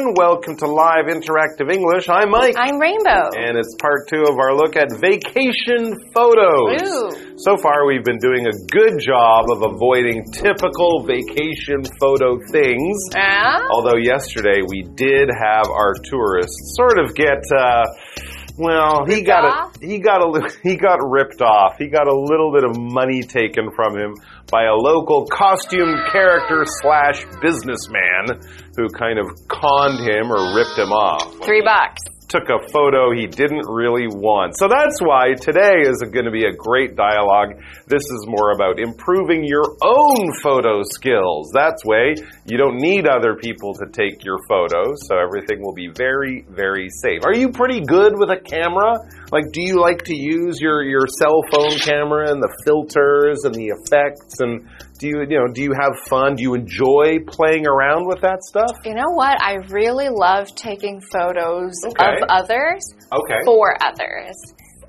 everyone. Welcome to Live Interactive English. I'm Mike. I'm Rainbow. And it's part two of our look at vacation photos. Ooh. So far, we've been doing a good job of avoiding typical vacation photo things. Yeah? Although yesterday we did have our tourists sort of get, uh, well, he Ripped got off? a, he got a he got ripped off. He got a little bit of money taken from him by a local costume character slash businessman who kind of conned him or ripped him off Three bucks. Took a photo he didn't really want. So that's why today is going to be a great dialogue. This is more about improving your own photo skills. That's way you don't need other people to take your photos, so everything will be very, very safe. Are you pretty good with a camera? Like, do you like to use your, your cell phone camera and the filters and the effects and do you, you know, do you have fun? Do you enjoy playing around with that stuff? You know what? I really love taking photos Okay. of others Okay. for others.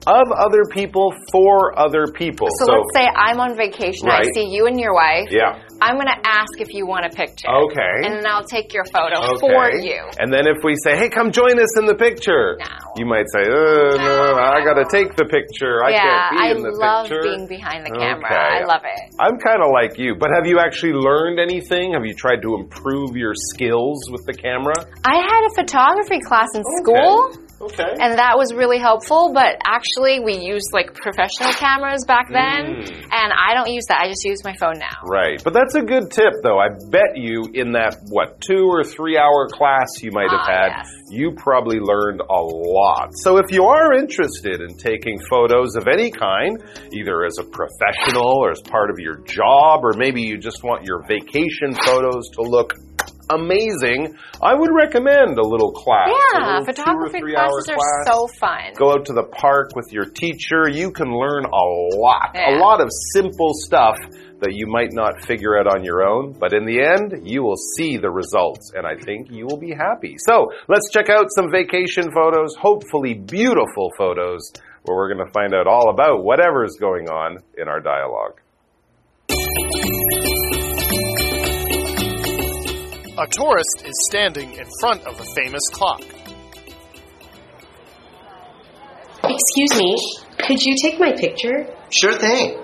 of other people for other people. So, let's say I'm on vacation. Right. I see you and your wife. yeah. I'm going to ask if you want a picture. Okay. And then I'll take your photo Okay. for you. And then if we say, "Hey, come join us in the picture," No. you might say, uh, "No, I got to take the picture. I can't be I in the love picture." being behind the camera. Okay. I love it. I'm kind of like you, but have you actually learned anything? Have you tried to improve your skills with the camera? I had a photography class in school. Okay. And that was really helpful, but actually we used like professional cameras back then, Mm. and I don't use that. I just use my phone now. Right. But that's a good tip, though. I bet you in that, what, two or three hour class you might have Ah, had, yes. you probably learned a lot. So if you are interested in taking photos of any kind, either as a professional or as part of your job, or maybe you just want your vacation photos to look amazing, I would recommend a little class. Yeah, little photography classes are class so fun. go out to the park with your teacher. You can learn a lot, a lot of simple stuff that you might not figure out on your own. But in the end, you will see the results, and I think you will be happy. So let's check out some vacation photos, hopefully beautiful photos, where we're going to find out all about whatever's going on in our dialogue. A tourist is standing in front of a famous clock. Excuse me, could you take my picture? Sure thing.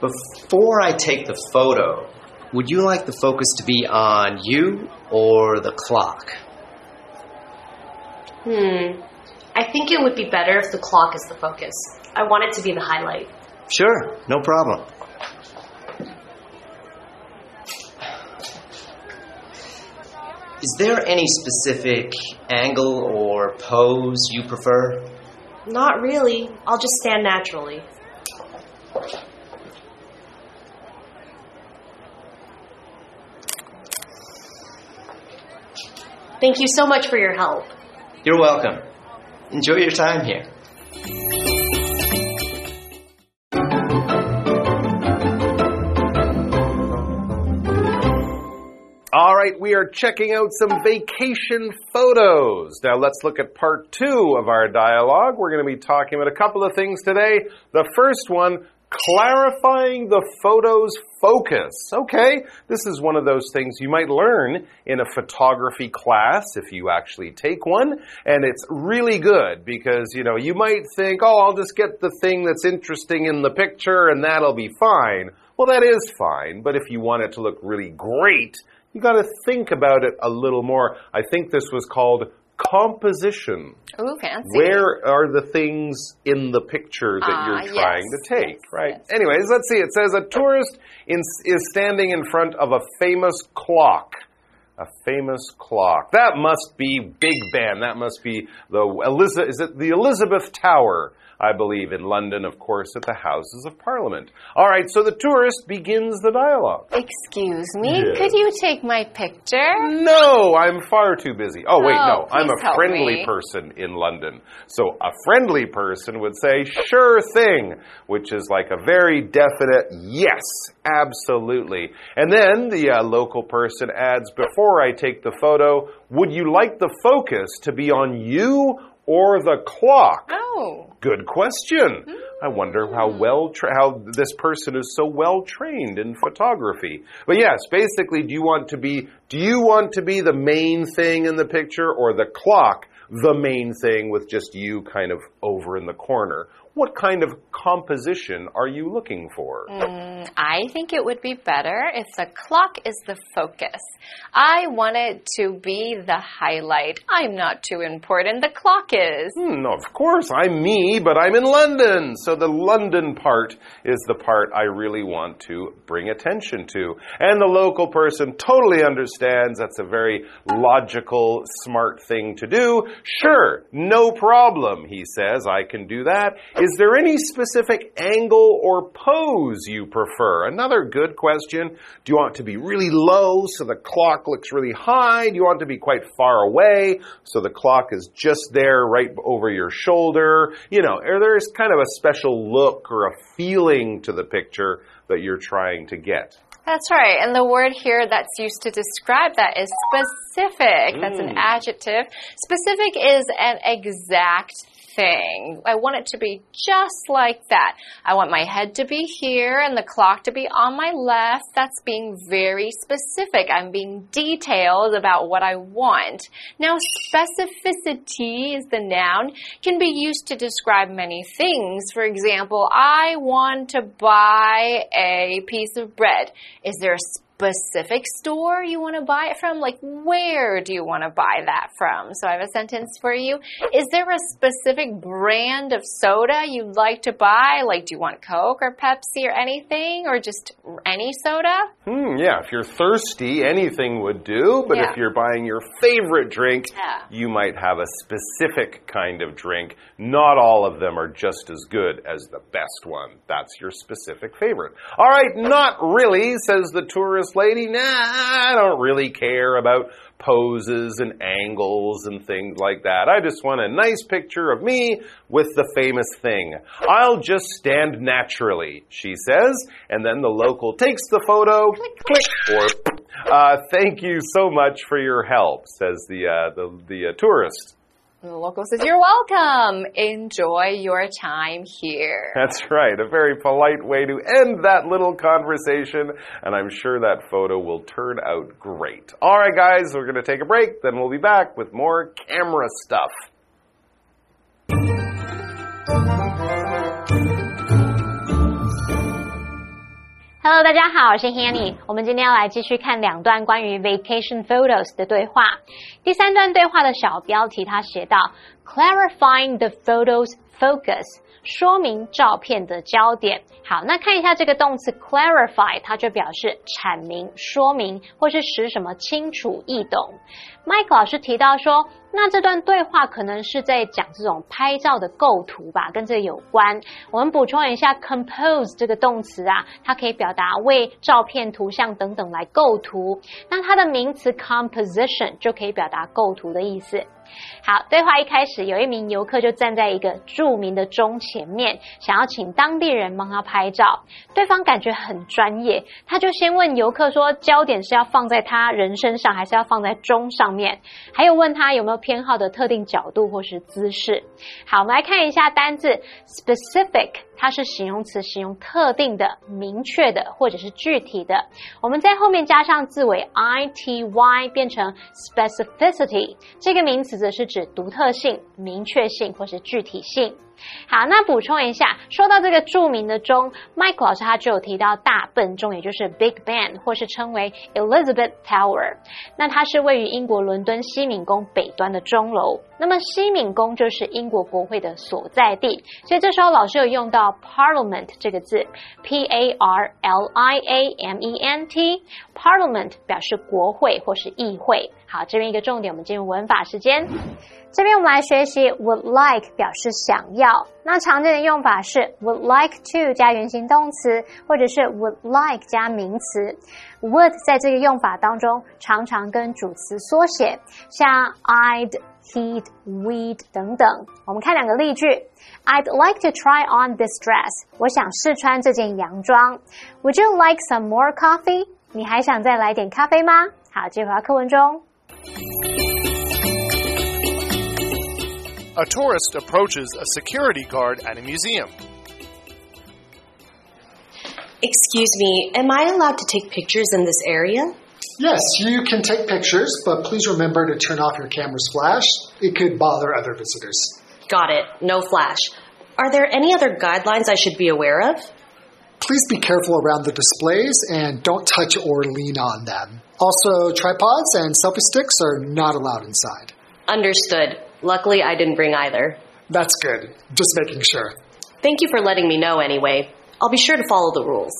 Before I take the photo, would you like the focus to be on you or the clock? Hmm. I think it would be better if the clock is the focus. I want it to be the highlight. Sure, no problem. Is there any specific angle or pose you prefer? Not really. I'll just stand naturally. Thank you so much for your help. You're welcome. Enjoy your time here. All right, we are checking out some vacation photos. Now let's look at part two of our dialogue. We're going to be talking about a couple of things today. The first one, clarifying the photo's focus. Okay, this is one of those things you might learn in a photography class if you actually take one. And it's really good because, you know, you might think, oh, I'll just get the thing that's interesting in the picture and that'll be fine. Well, that is fine, but if you want it to look really great, you got to think about it a little more. I think this was called composition. Ooh, fancy. Where are the things in the picture that Ah, you're trying yes, to take, yes, right? yes. Anyways, let's see. It says a tourist in, is standing in front of a famous clock. A famous clock. That must be Big Ben. That must be the Elizabeth. Is it the Elizabeth Tower? I believe in London, of course, at the Houses of Parliament. All right, so the tourist begins the dialogue. Excuse me, Yes. could you take my picture? No, I'm far too busy. Oh, wait, Oh, no, I'm a friendly person in London. So a friendly person would say, sure thing, which is like a very definite yes, absolutely. And then the uh, local person adds, before I take the photo, would you like the focus to be on you or the clock? Oh. Good question. Hmm. I wonder how well how this person is so well trained in photography. But yes, basically, do you want to be do you want to be the main thing in the picture or the clock the main thing with just you kind of over in the corner? What kind of composition are you looking for? Mm, I think it would be better if the clock is the focus. I want it to be the highlight. I'm not too important. The clock is. Hmm, of course, I'm me, but I'm in London. So the London part is the part I really want to bring attention to. And the local person totally understands that's a very logical, smart thing to do. Sure, no problem, he says. I can do that. Is there any specific angle or pose you prefer? Another good question. Do you want to be really low so the clock looks really high? Do you want to be quite far away so the clock is just there right over your shoulder? You know, or there's kind of a special look or a feeling to the picture that you're trying to get. That's right. And the word here that's used to describe that is specific. That's an mm. adjective. Specific is an exact thing. I want it to be just like that. I want my head to be here and the clock to be on my left. That's being very specific. I'm being detailed about what I want. Now, specificity is the noun, can be used to describe many things. For example, I want to buy a piece of bread. Is there a specific store you want to buy it from? Like, where do you want to buy that from? So I have a sentence for you. Is there a specific brand of soda you'd like to buy? Like, do you want Coke or Pepsi or anything, or just any soda? Hmm, yeah, if you're thirsty, anything would do, but Yeah. if you're buying your favorite drink, Yeah. you might have a specific kind of drink. Not all of them are just as good as the best one. That's your specific favorite. All right, not really, says the tourist lady. Nah, I don't really care about poses and angles and things like that. I just want a nice picture of me with the famous thing. I'll just stand naturally, she says, and then the local takes the photo, click, or uh, thank you so much for your help, says the uh, the, the uh, tourist. The local says, You're welcome. Enjoy your time here. That's right, a very polite way to end that little conversation, and I'm sure that photo will turn out great. All right, guys, we're going to take a break, then we'll be back with more camera stuff. Hello，大家好，我是 Hanny。我们今天要来继续看两段关于 vacation photos 的对话。第三段对话的小标题，它写到 clarifying the photos focus，说明照片的焦点。好，那看一下这个动词 clarify，它就表示阐明、说明，或是使什么清楚易懂。Mike 老师提到说，那这段对话可能是在讲这种拍照的构图吧，跟这有关。我们补充一下，compose 这个动词啊，它可以表达为照片、图像等等来构图。那它的名词 composition 就可以表达构图的意思。好，对话一开始，有一名游客就站在一个著名的钟前面，想要请当地人帮他拍照。对方感觉很专业，他就先问游客说，焦点是要放在他人身上，还是要放在钟上面？还有问他有没有偏好的特定角度或是姿势。好，我们来看一下单字 specific，它是形容词，形容特定的、明确的或者是具体的。我们在后面加上字尾 i t y，变成 specificity，这个名词则是指独特性、明确性或是具体性。好，那补充一下，说到这个著名的钟，Mike 老师他就有提到大笨钟，也就是 Big Ben，或是称为 Elizabeth Tower。那它是位于英国伦敦西敏宫北端的钟楼。那么西敏宫就是英国国会的所在地，所以这时候老师有用到 Parliament 这个字，P A R L I A M E N T，Parliament 表示国会或是议会。好，这边一个重点，我们进入文法时间。这边我们来学习 would like 表示想要，那常见的用法是 would like to 加原形动词，或者是 would like 加名词。would 在这个用法当中常常跟主词缩写，像 I'd、he'd、we'd 等等。我们看两个例句：I'd like to try on this dress。我想试穿这件洋装。Would you like some more coffee？你还想再来点咖啡吗？好，这回到课文中。A tourist approaches a security guard at a museum. Excuse me, am I allowed to take pictures in this area? Yes, you can take pictures, but please remember to turn off your camera's flash. It could bother other visitors. Got it. No flash. Are there any other guidelines I should be aware of? Please be careful around the displays and don't touch or lean on them. Also, tripods and selfie sticks are not allowed inside. Understood. Luckily, I didn't bring either. That's good. Just making sure. Thank you for letting me know anyway. I'll be sure to follow the rules.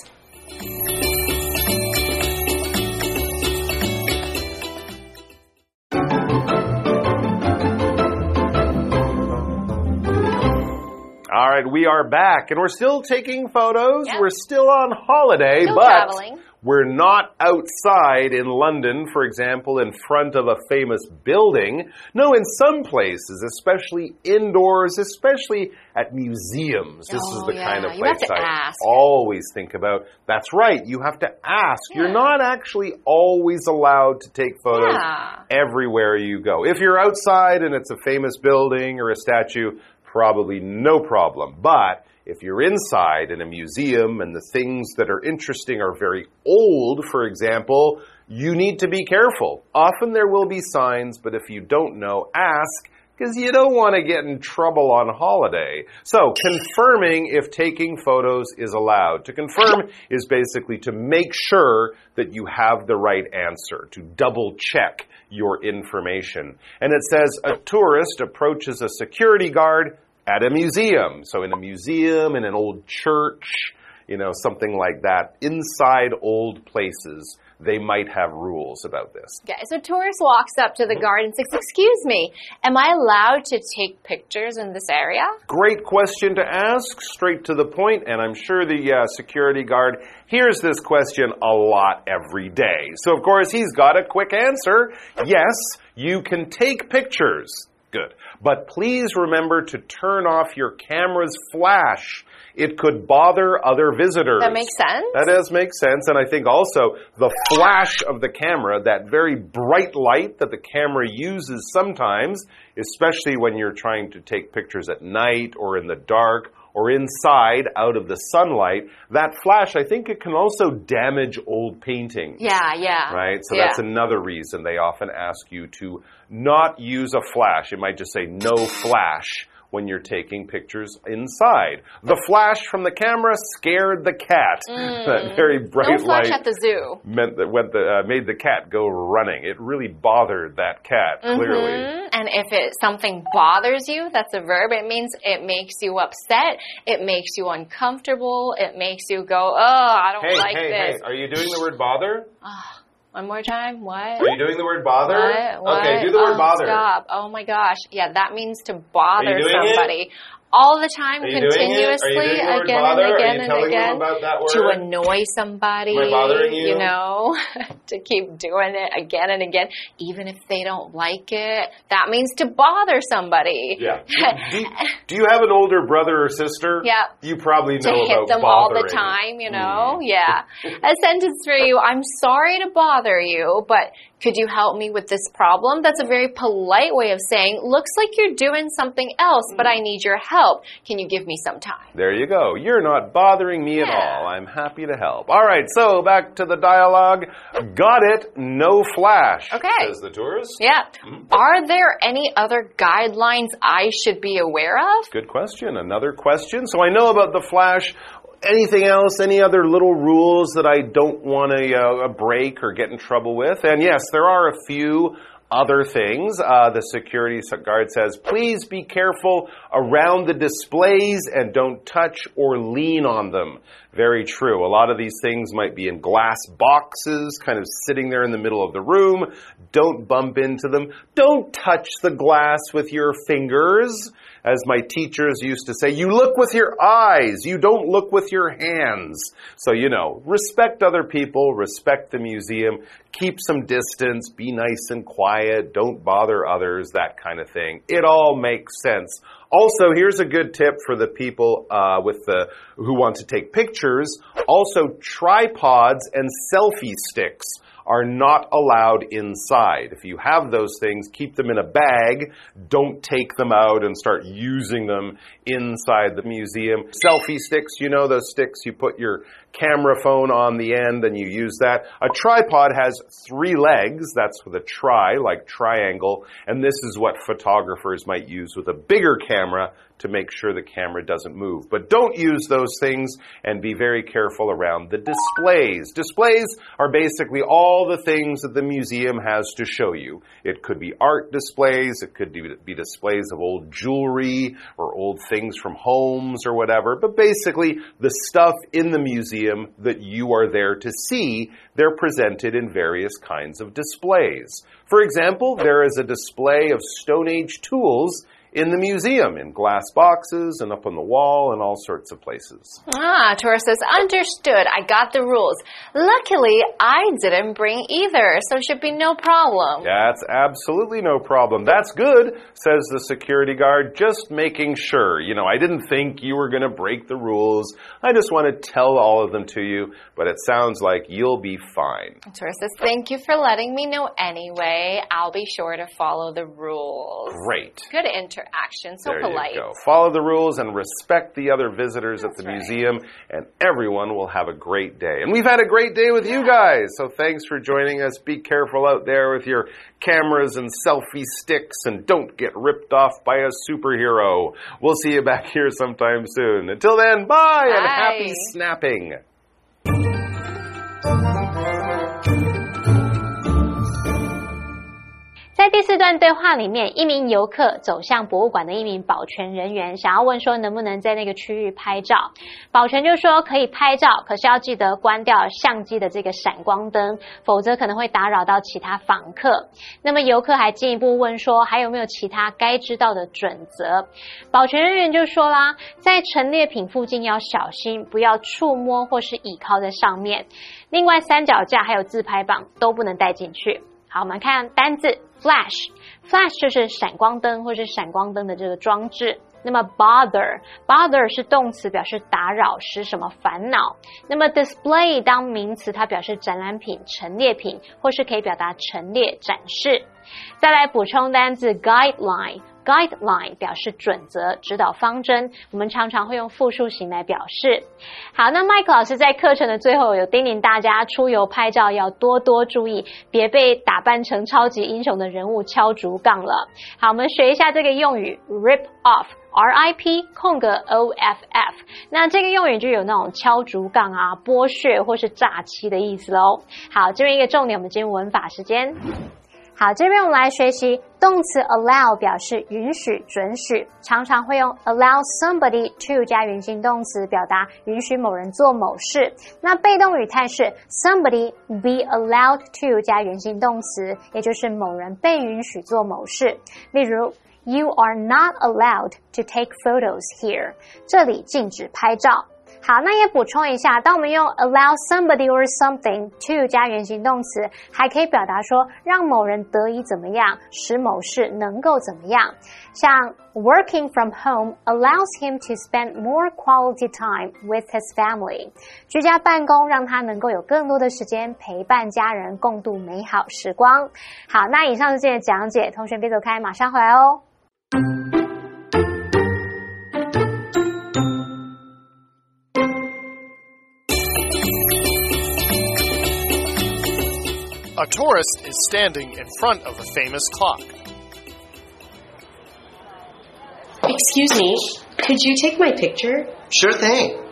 All right, we are back and we're still taking photos. Yeah. We're still on holiday, Still but traveling. We're not outside in London, for example, in front of a famous building. No, in some places, especially indoors, especially at museums. This is Oh, the yeah. kind of You place I ask. always think about. That's right, you have to ask. You're not actually always allowed to take photos Yeah. everywhere you go. If you're outside and it's a famous building or a statue, probably no problem. But if you're inside in a museum and the things that are interesting are very old, for example, you need to be careful. Often there will be signs, but if you don't know, ask because you don't want to get in trouble on holiday. So, confirming if taking photos is allowed. To confirm is basically to make sure that you have the right answer, to double check your information. And it says a tourist approaches a security guard at a museum. So, in a museum, in an old church, you know, something like that, inside old places, they might have rules about this. Yeah, so a tourist walks up to the guard and says, Excuse me, am I allowed to take pictures in this area? Great question to ask, straight to the point, and I'm sure the uh, security guard hears this question a lot every day. So, of course, he's got a quick answer. Yes, you can take pictures. Good. But please remember to turn off your camera's flash. It could bother other visitors. That makes sense. That does make sense. And I think also the flash of the camera, that very bright light that the camera uses sometimes, especially when you're trying to take pictures at night or in the dark or inside out of the sunlight, that flash, I think it can also damage old paintings. Yeah, yeah. Right? So yeah. that's another reason they often ask you to not use a flash. It might just say no flash when you're taking pictures inside. The flash from the camera scared the cat. that very bright Mm. no flash light at the zoo. meant that went the, uh, made the cat go running. It really bothered that cat clearly. And if it something bothers you, that's a verb. It means it makes you upset. It makes you uncomfortable. It makes you go, oh, I don't Hey, like hey, this. hey! Are you doing the word bother? Ah, one more time. What? Are you doing the word bother? What? What? Okay, do the word Oh, bother. Stop. Oh my gosh. Yeah, that means to bother somebody. it? All the time, Are you doing it? Are you continuously, doing the word again and again and again. them about that To annoy somebody. Bothering you? know, to keep doing it again and again, even if they don't like it. That means to bother somebody. Yeah. do, you, do you have an older brother or sister? Yeah. You probably know to hit about them all the time, you know? Mm. Yeah. A sentence for you. I'm sorry to bother you, but could you help me with this problem? That's a very polite way of saying, looks like you're doing something else, but I need your help. Can you give me some time? There you go. You're not bothering me at all. I'm happy to help. All right, so back to the dialogue. Got it. No flash. Okay. Says the tourist. Yeah. Hmm. Are there any other guidelines I should be aware of? Good question. Another question. So I know about the flash. Anything else? Any other little rules that I don't want to uh, break or get in trouble with? And yes, there are a few. other things. Uh, the security guard says, please be careful around the displays and don't touch or lean on them. Very true. A lot of these things might be in glass boxes, kind of sitting there in the middle of the room. Don't bump into them. Don't touch the glass with your fingers. As my teachers used to say, you look with your eyes, you don't look with your hands. So, you know, respect other people, respect the museum, keep some distance, be nice and quiet, don't bother others, that kind of thing. It all makes sense. Also, here's a good tip for the people uh, with the who want to take pictures. Also, tripods and selfie sticks are not allowed inside. If you have those things, keep them in a bag. Don't take them out and start using them inside the museum. Selfie sticks, you know those sticks you put your camera phone on the end and you use that. A tripod has three legs. That's with a tri, like triangle. And this is what photographers might use with a bigger camera to make sure the camera doesn't move. But don't use those things and be very careful around the displays. Displays are basically all the things that the museum has to show you. It could be art displays, it could be displays of old jewelry or old things from homes or whatever, but basically the stuff in the museum that you are there to see, they're presented in various kinds of displays. For example, there is a display of Stone Age tools in the museum, in glass boxes and up on the wall and all sorts of places. Ah, Tora says, understood. I got the rules. Luckily, I didn't bring either, so it should be no problem. That's absolutely no problem. That's good, says the security guard, just making sure. You know, I didn't think you were going to break the rules. I just want to tell all of them to you, but it sounds like you'll be fine. Tora says, thank you for letting me know anyway. I'll be sure to follow the rules. Great. Good interaction. So there polite. You go. Follow the rules and respect the other visitors That's at the right. museum, and everyone will have a great day. And we've had a great day with you guys. So thanks for joining us. Be careful out there with your cameras and selfie sticks, and don't get ripped off by a superhero. We'll see you back here sometime soon. Until then, bye, and happy snapping. 在第四段对话里面，一名游客走向博物馆的一名保全人员，想要问说能不能在那个区域拍照。保全就说可以拍照，可是要记得关掉相机的这个闪光灯，否则可能会打扰到其他访客。那么游客还进一步问说，还有没有其他该知道的准则？保全人员就说啦，在陈列品附近要小心，不要触摸或是倚靠在上面。另外，三脚架还有自拍棒都不能带进去。好，我们看单字 flash，flash 就是闪光灯或是闪光灯的这个装置。那么 bother，bother 是动词，表示打扰、使什么烦恼。那么 display 当名词，它表示展览品、陈列品，或是可以表达陈列、展示。再来补充单字 guideline。Guideline 表示准则、指导方针，我们常常会用复数型来表示。好，那麦克老师在课程的最后有叮咛大家，出游拍照要多多注意，别被打扮成超级英雄的人物敲竹杠了。好，我们学一下这个用语 rip off。R I P 空格 O F F，那这个用语就有那种敲竹杠啊、剥削或是诈欺的意思喽。好，这边一个重点，我们进入文法时间。好，这边我们来学习动词 allow 表示允许、准许，常常会用 allow somebody to 加原形动词，表达允许某人做某事。那被动语态是 somebody be allowed to 加原形动词，也就是某人被允许做某事。例如，You are not allowed to take photos here，这里禁止拍照。好，那也补充一下，当我们用 allow somebody or something to 加原形动词，还可以表达说让某人得以怎么样，使某事能够怎么样。像 working from home allows him to spend more quality time with his family。居家办公让他能够有更多的时间陪伴家人，共度美好时光。好，那以上是今天的讲解，同学别走开，马上回来哦。A tourist is standing in front of a famous clock. Excuse me, could you take my picture? Sure thing.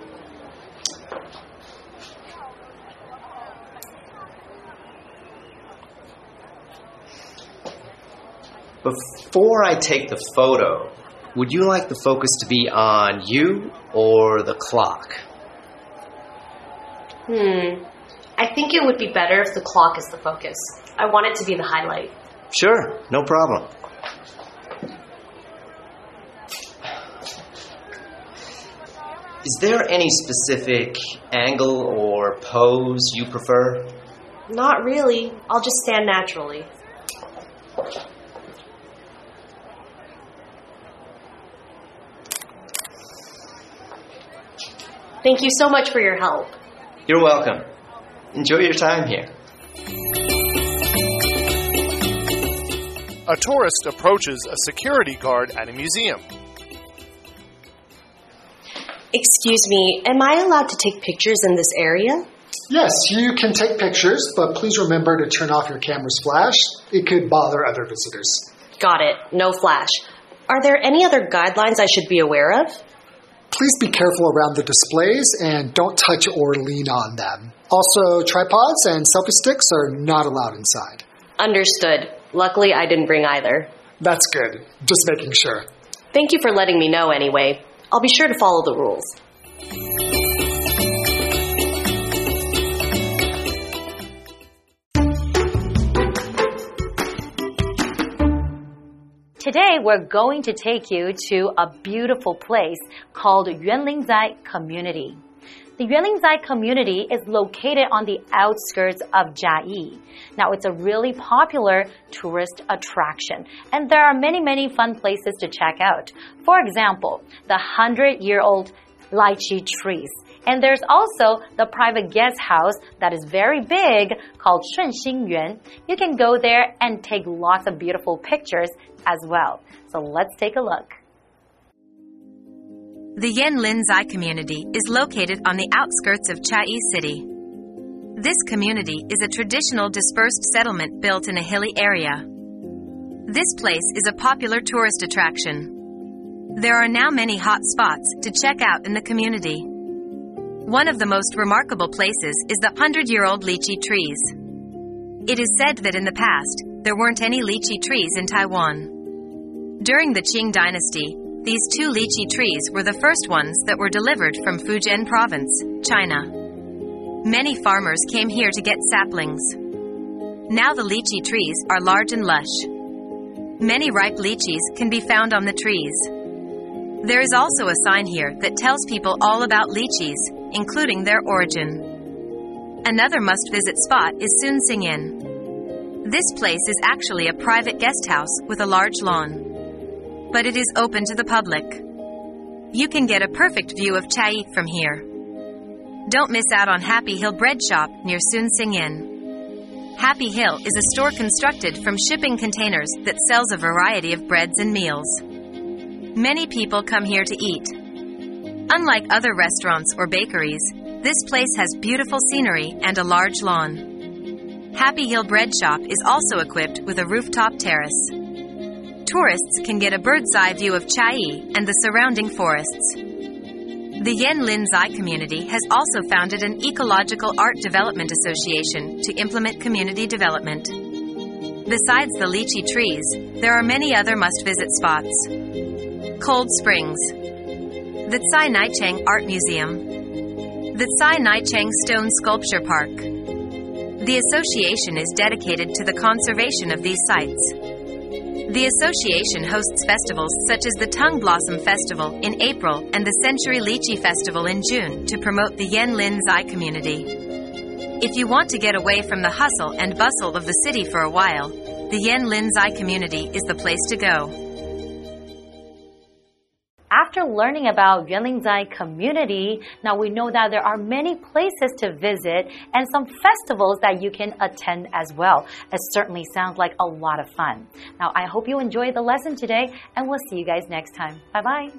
Before I take the photo, would you like the focus to be on you or the clock? Hmm. I think it would be better if the clock is the focus. I want it to be the highlight. Sure, no problem. Is there any specific angle or pose you prefer? Not really. I'll just stand naturally. Thank you so much for your help. You're welcome. Enjoy your time here. A tourist approaches a security guard at a museum. Excuse me, am I allowed to take pictures in this area? Yes, you can take pictures, but please remember to turn off your camera's flash. It could bother other visitors. Got it. No flash. Are there any other guidelines I should be aware of? Please be careful around the displays and don't touch or lean on them. Also, tripods and selfie sticks are not allowed inside. Understood. Luckily, I didn't bring either. That's good. Just making sure. Thank you for letting me know anyway. I'll be sure to follow the rules. Today, we're going to take you to a beautiful place called Yuanlingzai Community. The Yuanlingzai community is located on the outskirts of Jiayi. Now, it's a really popular tourist attraction, and there are many, many fun places to check out. For example, the 100 year old lychee trees. And there's also the private guest house that is very big called Shunxing Yuan. You can go there and take lots of beautiful pictures as well. So let's take a look. The Zai community is located on the outskirts of Chiayi City. This community is a traditional dispersed settlement built in a hilly area. This place is a popular tourist attraction. There are now many hot spots to check out in the community. One of the most remarkable places is the 100 year old lychee trees. It is said that in the past, there weren't any lychee trees in Taiwan. During the Qing dynasty, these two lychee trees were the first ones that were delivered from Fujian province, China. Many farmers came here to get saplings. Now the lychee trees are large and lush. Many ripe lychees can be found on the trees. There is also a sign here that tells people all about lychees, including their origin. Another must visit spot is Sun Sing Inn. This place is actually a private guest house with a large lawn but it is open to the public. You can get a perfect view of Chiayi from here. Don't miss out on Happy Hill Bread Shop near Sun Sing Inn. Happy Hill is a store constructed from shipping containers that sells a variety of breads and meals. Many people come here to eat. Unlike other restaurants or bakeries, this place has beautiful scenery and a large lawn. Happy Hill Bread Shop is also equipped with a rooftop terrace tourists can get a bird's eye view of Chiayi and the surrounding forests. The Yen Lin Zai community has also founded an Ecological Art Development Association to implement community development. Besides the lychee trees, there are many other must visit spots. Cold Springs, the Tsai Naichang Art Museum, the Tsai Naichang Stone Sculpture Park. The association is dedicated to the conservation of these sites. The association hosts festivals such as the Tung Blossom Festival in April and the Century Lychee Festival in June to promote the Yanlin Zai community. If you want to get away from the hustle and bustle of the city for a while, the Yanlin Zai community is the place to go. After learning about Yuanlingzai community, now we know that there are many places to visit and some festivals that you can attend as well. It certainly sounds like a lot of fun. Now, I hope you enjoyed the lesson today, and we'll see you guys next time. Bye bye.